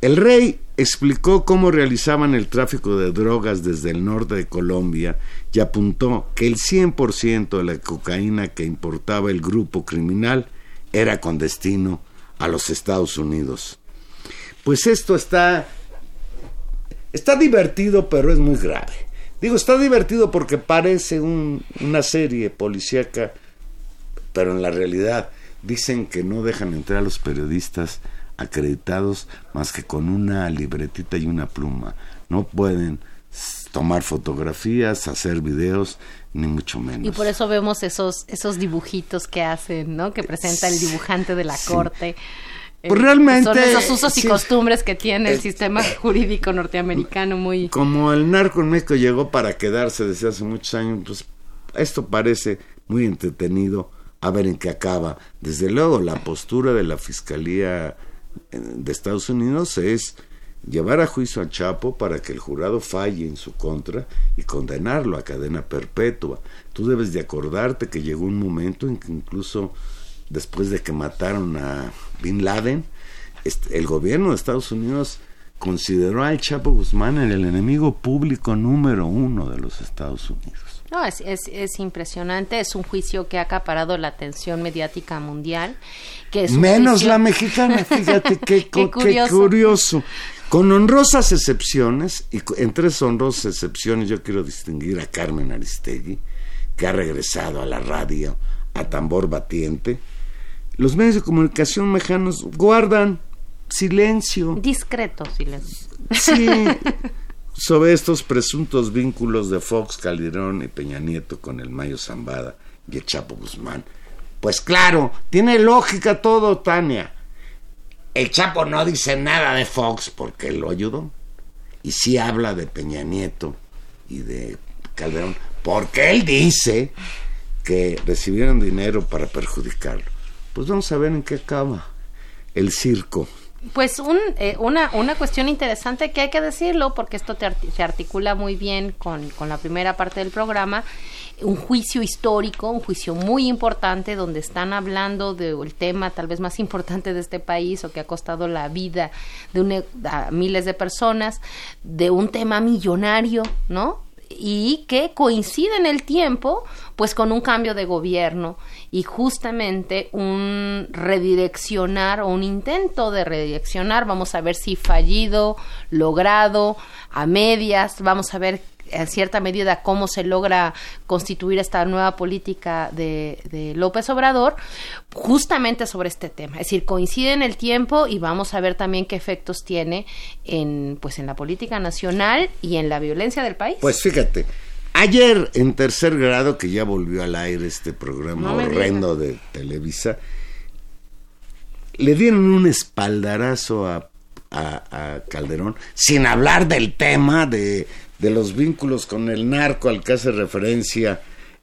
El rey explicó cómo realizaban el tráfico de drogas desde el norte de Colombia y apuntó que el 100% de la cocaína que importaba el grupo criminal era con destino a los Estados Unidos. Pues esto está está divertido, pero es muy grave. Digo, está divertido porque parece un- una serie policíaca, pero en la realidad dicen que no dejan entrar a los periodistas acreditados más que con una libretita y una pluma. No pueden tomar fotografías, hacer videos, ni mucho menos. Y por eso vemos esos, esos dibujitos que hacen, ¿no? Que presenta el dibujante de la corte. Eh, Pues realmente, Son esos usos y costumbres que tiene el Eh, sistema jurídico norteamericano muy... Como el narco en México llegó para quedarse desde hace muchos años, pues esto parece muy entretenido a ver en qué acaba. Desde luego, la postura de la Fiscalía eh, de Estados Unidos es llevar a juicio al Chapo para que el jurado falle en su contra y condenarlo a cadena perpetua. Tú debes de acordarte que llegó un momento en que incluso después de que mataron a Bin Laden, el gobierno de Estados Unidos consideró al Chapo Guzmán el enemigo público número uno de los Estados Unidos. No, es, es, es impresionante, es un juicio que ha acaparado la atención mediática mundial. Que es Menos juicio- la mexicana, fíjate qué, qué curioso. Con honrosas excepciones, y entre esas honrosas excepciones yo quiero distinguir a Carmen Aristegui, que ha regresado a la radio a tambor batiente. Los medios de comunicación mexicanos guardan silencio. Discreto silencio. Sí, sobre estos presuntos vínculos de Fox, Calderón y Peña Nieto con el Mayo Zambada y el Chapo Guzmán. Pues claro, tiene lógica todo, Tania. El Chapo no dice nada de Fox porque lo ayudó. Y sí habla de Peña Nieto y de Calderón porque él dice que recibieron dinero para perjudicarlo. Pues vamos a ver en qué acaba el circo. Pues un, eh, una, una cuestión interesante que hay que decirlo, porque esto te se articula muy bien con, con la primera parte del programa, un juicio histórico, un juicio muy importante, donde están hablando del tema tal vez más importante de este país o que ha costado la vida de un- a miles de personas, de un tema millonario, ¿no? y que coincide en el tiempo pues con un cambio de gobierno y justamente un redireccionar o un intento de redireccionar vamos a ver si fallido logrado a medias vamos a ver en cierta medida cómo se logra constituir esta nueva política de, de López Obrador justamente sobre este tema. Es decir, coincide en el tiempo y vamos a ver también qué efectos tiene en, pues, en la política nacional y en la violencia del país. Pues fíjate, ayer en tercer grado, que ya volvió al aire este programa No horrendo de Televisa, le dieron un espaldarazo a, a- a Calderón, sin hablar del tema de, de los vínculos con el narco al que hace referencia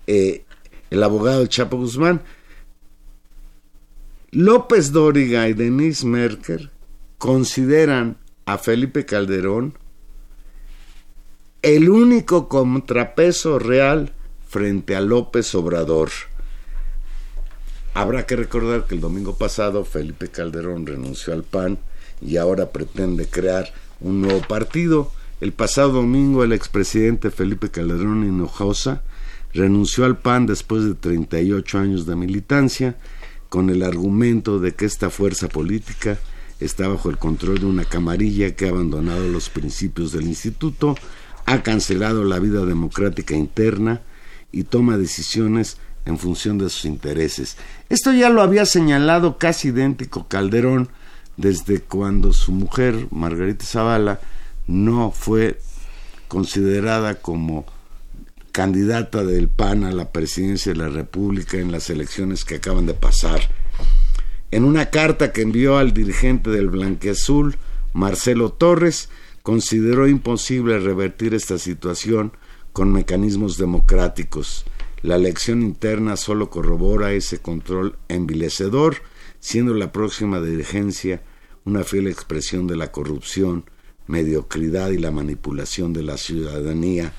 eh, el abogado Chapo Guzmán. López Dóriga y Denise Merker consideran a Felipe Calderón el único contrapeso real frente a López Obrador. Habrá que recordar que el domingo pasado Felipe Calderón renunció al PAN y ahora pretende crear un nuevo partido. El pasado domingo el expresidente Felipe Calderón Hinojosa renunció al PAN después de 38 años de militancia con el argumento de que esta fuerza política está bajo el control de una camarilla que ha abandonado los principios del instituto, ha cancelado la vida democrática interna y toma decisiones en función de sus intereses. Esto ya lo había señalado casi idéntico Calderón desde cuando su mujer, Margarita Zavala, no fue considerada como candidata del PAN a la presidencia de la República en las elecciones que acaban de pasar. En una carta que envió al dirigente del Blanqueazul, Marcelo Torres, consideró imposible revertir esta situación con mecanismos democráticos. La elección interna solo corrobora ese control envilecedor, siendo la próxima dirigencia una fiel expresión de la corrupción, mediocridad y la manipulación de la ciudadanía,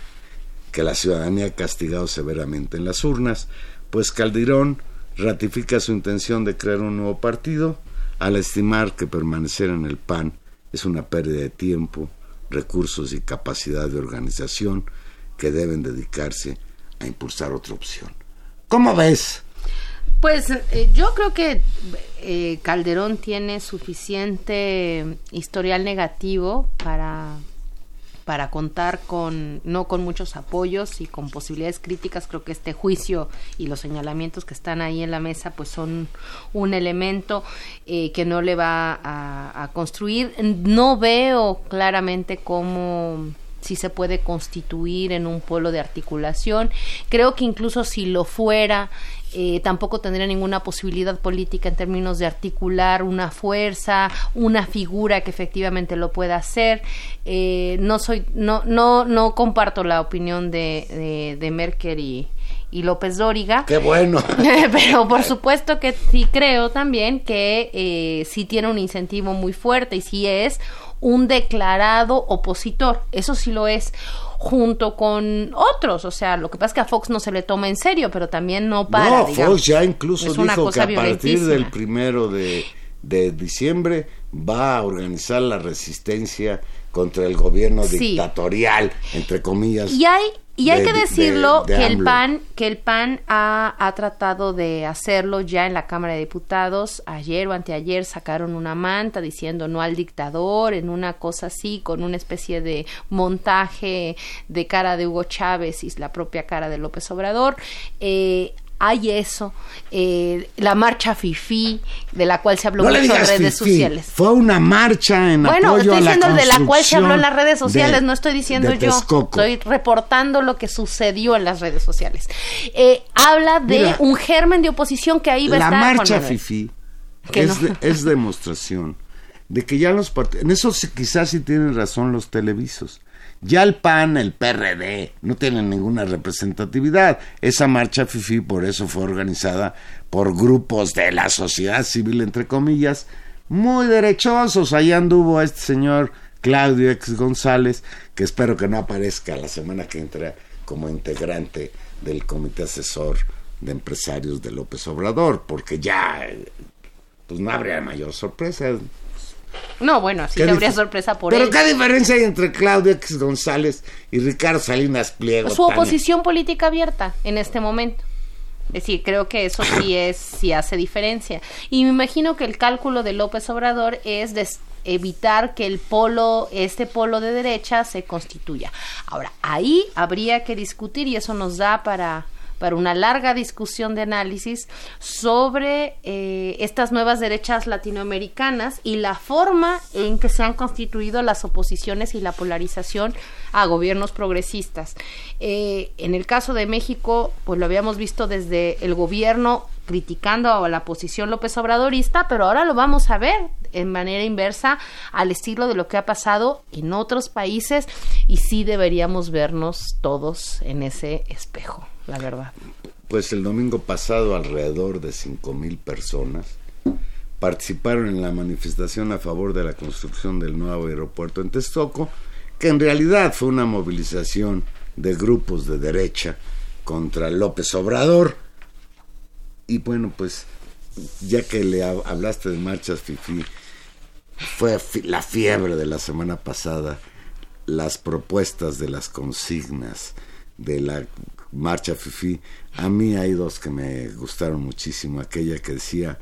que la ciudadanía ha castigado severamente en las urnas, pues Calderón ratifica su intención de crear un nuevo partido al estimar que permanecer en el PAN es una pérdida de tiempo, recursos y capacidad de organización que deben dedicarse a impulsar otra opción. ¿Cómo ves? Pues eh, yo creo que eh, Calderón tiene suficiente historial negativo para para contar con no con muchos apoyos y con posibilidades críticas creo que este juicio y los señalamientos que están ahí en la mesa pues son un elemento eh, que no le va a, a construir no veo claramente cómo si se puede constituir en un polo de articulación. Creo que incluso si lo fuera, eh, tampoco tendría ninguna posibilidad política en términos de articular una fuerza, una figura que efectivamente lo pueda hacer. Eh, no soy, no, no, no comparto la opinión de, de, Merkel y, y López Dóriga. ¡Qué bueno! Pero por supuesto que sí creo también que eh, sí tiene un incentivo muy fuerte y sí es un declarado opositor, eso sí lo es, junto con otros, o sea, lo que pasa es que a Fox no se le toma en serio, pero también no para. No, Fox ya incluso dijo que a partir del primero de, de diciembre va a organizar la resistencia contra el gobierno dictatorial, entre comillas. Y hay y hay que decirlo que el PAN que el PAN ha, ha, tratado de hacerlo ya en la Cámara de Diputados. Ayer o anteayer sacaron una manta diciendo no al dictador en una cosa así con una especie de montaje de cara de Hugo Chávez y la propia cara de López Obrador. Eh, hay eso, eh, la marcha FIFI, de la cual se habló mucho en redes sociales. Fue una marcha en bueno, apoyo estoy diciendo a la de la cual se habló en las redes sociales, de- no estoy diciendo yo, Texcoco. estoy reportando lo que sucedió en las redes sociales. Eh, habla de Mira, un germen de oposición que ahí va a La estar. Marcha. FIFI es, no. de- es demostración de que ya los partidos, en eso sí- quizás sí tienen razón los televisos. Ya el PAN, el PRD, no tienen ninguna representatividad. Esa marcha FIFI por eso fue organizada por grupos de la sociedad civil, entre comillas, muy derechosos. Ahí anduvo este señor Claudio X González, que espero que no aparezca la semana que entra como integrante del comité asesor de empresarios de López Obrador, porque ya eh, pues no habría mayor sorpresa. No, bueno, sí ¿Qué habría sorpresa por Pero él. qué diferencia hay entre Claudio X González y Ricardo Salinas Pliego. Su Tania? oposición política abierta en este momento. Es decir, creo que eso sí es, sí hace diferencia. Y me imagino que el cálculo de López Obrador es des- evitar que el polo, este polo de derecha se constituya. Ahora, ahí habría que discutir y eso nos da para para una larga discusión de análisis sobre eh, estas nuevas derechas latinoamericanas y la forma en que se han constituido las oposiciones y la polarización a gobiernos progresistas. Eh, en el caso de México, pues lo habíamos visto desde el gobierno criticando a la posición López Obradorista, pero ahora lo vamos a ver en manera inversa al estilo de lo que ha pasado en otros países y sí deberíamos vernos todos en ese espejo, la verdad. Pues el domingo pasado alrededor de cinco mil personas participaron en la manifestación a favor de la construcción del nuevo aeropuerto en Texcoco, que en realidad fue una movilización de grupos de derecha contra López Obrador. Y bueno, pues ya que le hab- hablaste de marchas FIFI, fue la fiebre de la semana pasada, las propuestas de las consignas de la marcha FIFI. A mí hay dos que me gustaron muchísimo. Aquella que decía,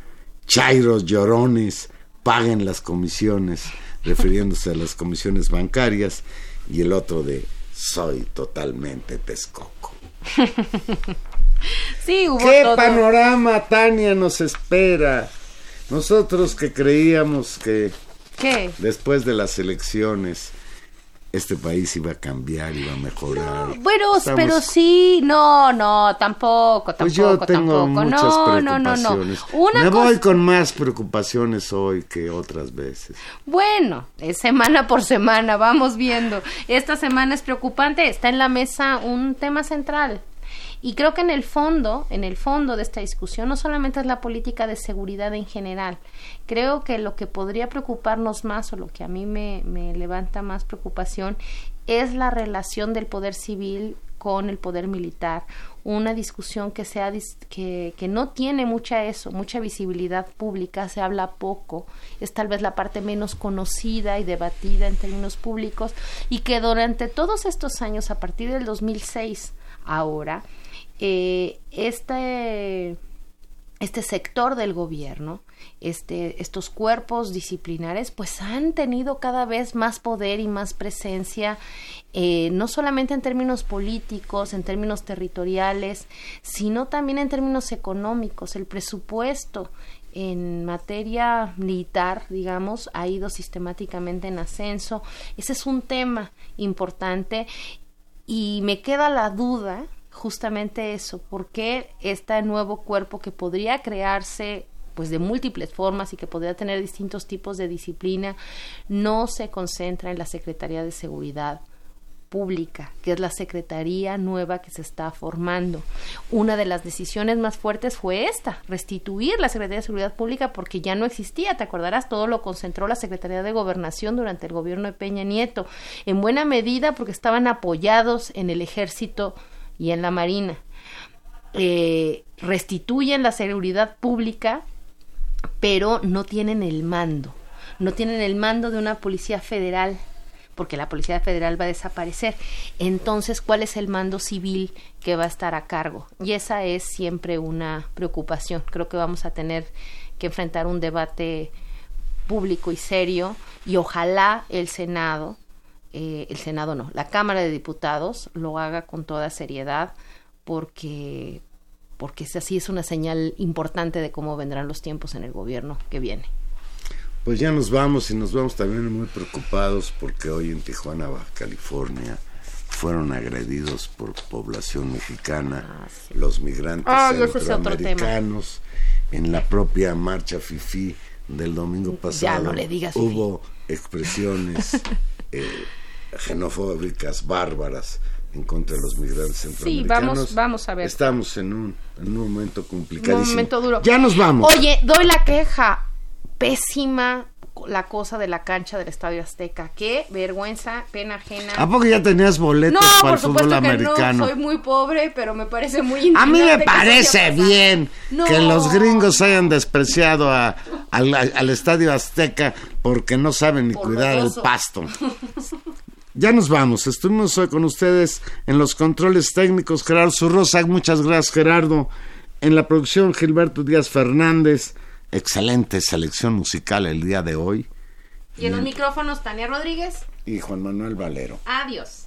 Chairos llorones, paguen las comisiones, refiriéndose a las comisiones bancarias. Y el otro de, soy totalmente Texcoco. Sí, hubo ¿Qué todo. panorama, Tania, nos espera? Nosotros que creíamos que ¿Qué? después de las elecciones este país iba a cambiar, iba a mejorar. Bueno, Estamos- pero sí, no, no, tampoco, tampoco, Pues yo tengo tampoco. muchas no, no, no, no. preocupaciones. Una Me cosa- voy con más preocupaciones hoy que otras veces. Bueno, es semana por semana, vamos viendo. Esta semana es preocupante, está en la mesa un tema central. Y creo que en el fondo, en el fondo de esta discusión, no solamente es la política de seguridad en general. Creo que lo que podría preocuparnos más, o lo que a mí me, me levanta más preocupación, es la relación del poder civil con el poder militar. Una discusión que sea que, que no tiene mucha eso, mucha visibilidad pública, se habla poco, es tal vez la parte menos conocida y debatida en términos públicos, y que durante todos estos años, a partir del 2006 ahora, eh, este este sector del gobierno, este, estos cuerpos disciplinares, pues han tenido cada vez más poder y más presencia, eh, no solamente en términos políticos, en términos territoriales, sino también en términos económicos. El presupuesto en materia militar, digamos, ha ido sistemáticamente en ascenso. Ese es un tema importante y me queda la duda justamente eso, por qué este nuevo cuerpo que podría crearse pues de múltiples formas y que podría tener distintos tipos de disciplina no se concentra en la Secretaría de Seguridad Pública, que es la secretaría nueva que se está formando. Una de las decisiones más fuertes fue esta, restituir la Secretaría de Seguridad Pública porque ya no existía, te acordarás, todo lo concentró la Secretaría de Gobernación durante el gobierno de Peña Nieto, en buena medida porque estaban apoyados en el ejército y en la marina. Eh, restituyen la seguridad pública, pero no tienen el mando, no tienen el mando de una policía federal porque la Policía Federal va a desaparecer. Entonces, ¿cuál es el mando civil que va a estar a cargo? Y esa es siempre una preocupación. Creo que vamos a tener que enfrentar un debate público y serio y ojalá el Senado, eh, el Senado no, la Cámara de Diputados lo haga con toda seriedad porque porque es así es una señal importante de cómo vendrán los tiempos en el gobierno que viene. Pues ya nos vamos y nos vamos también muy preocupados porque hoy en Tijuana, Baja California, fueron agredidos por población mexicana, Ah, sí. los migrantes tema. centroamericanos, en la propia marcha FIFI del domingo pasado. no le digas fifí. Hubo expresiones eh, xenofóbicas, bárbaras en contra de los migrantes centroamericanos. vamos- vamos a ver. Estamos en un, en un momento complicadísimo. Un momento duro. Ya nos vamos. Oye, doy la queja. Pésima la cosa de la cancha del Estadio Azteca. Qué vergüenza, pena ajena. ¿A poco ya tenías boletos no, para el fútbol que americano? no. Soy muy pobre, pero me parece muy A mí me parece bien No. que los gringos hayan despreciado a- al, al Estadio Azteca porque no saben ni Por cuidar el pasto. Ya nos vamos. Estuvimos hoy con ustedes en los controles técnicos. Gerardo Zurrosa, muchas gracias, Gerardo. En la producción, Gilberto Díaz Fernández. Excelente selección musical el día de hoy. Y en los micrófonos, Tania Rodríguez. Y Juan Manuel Valero. Adiós.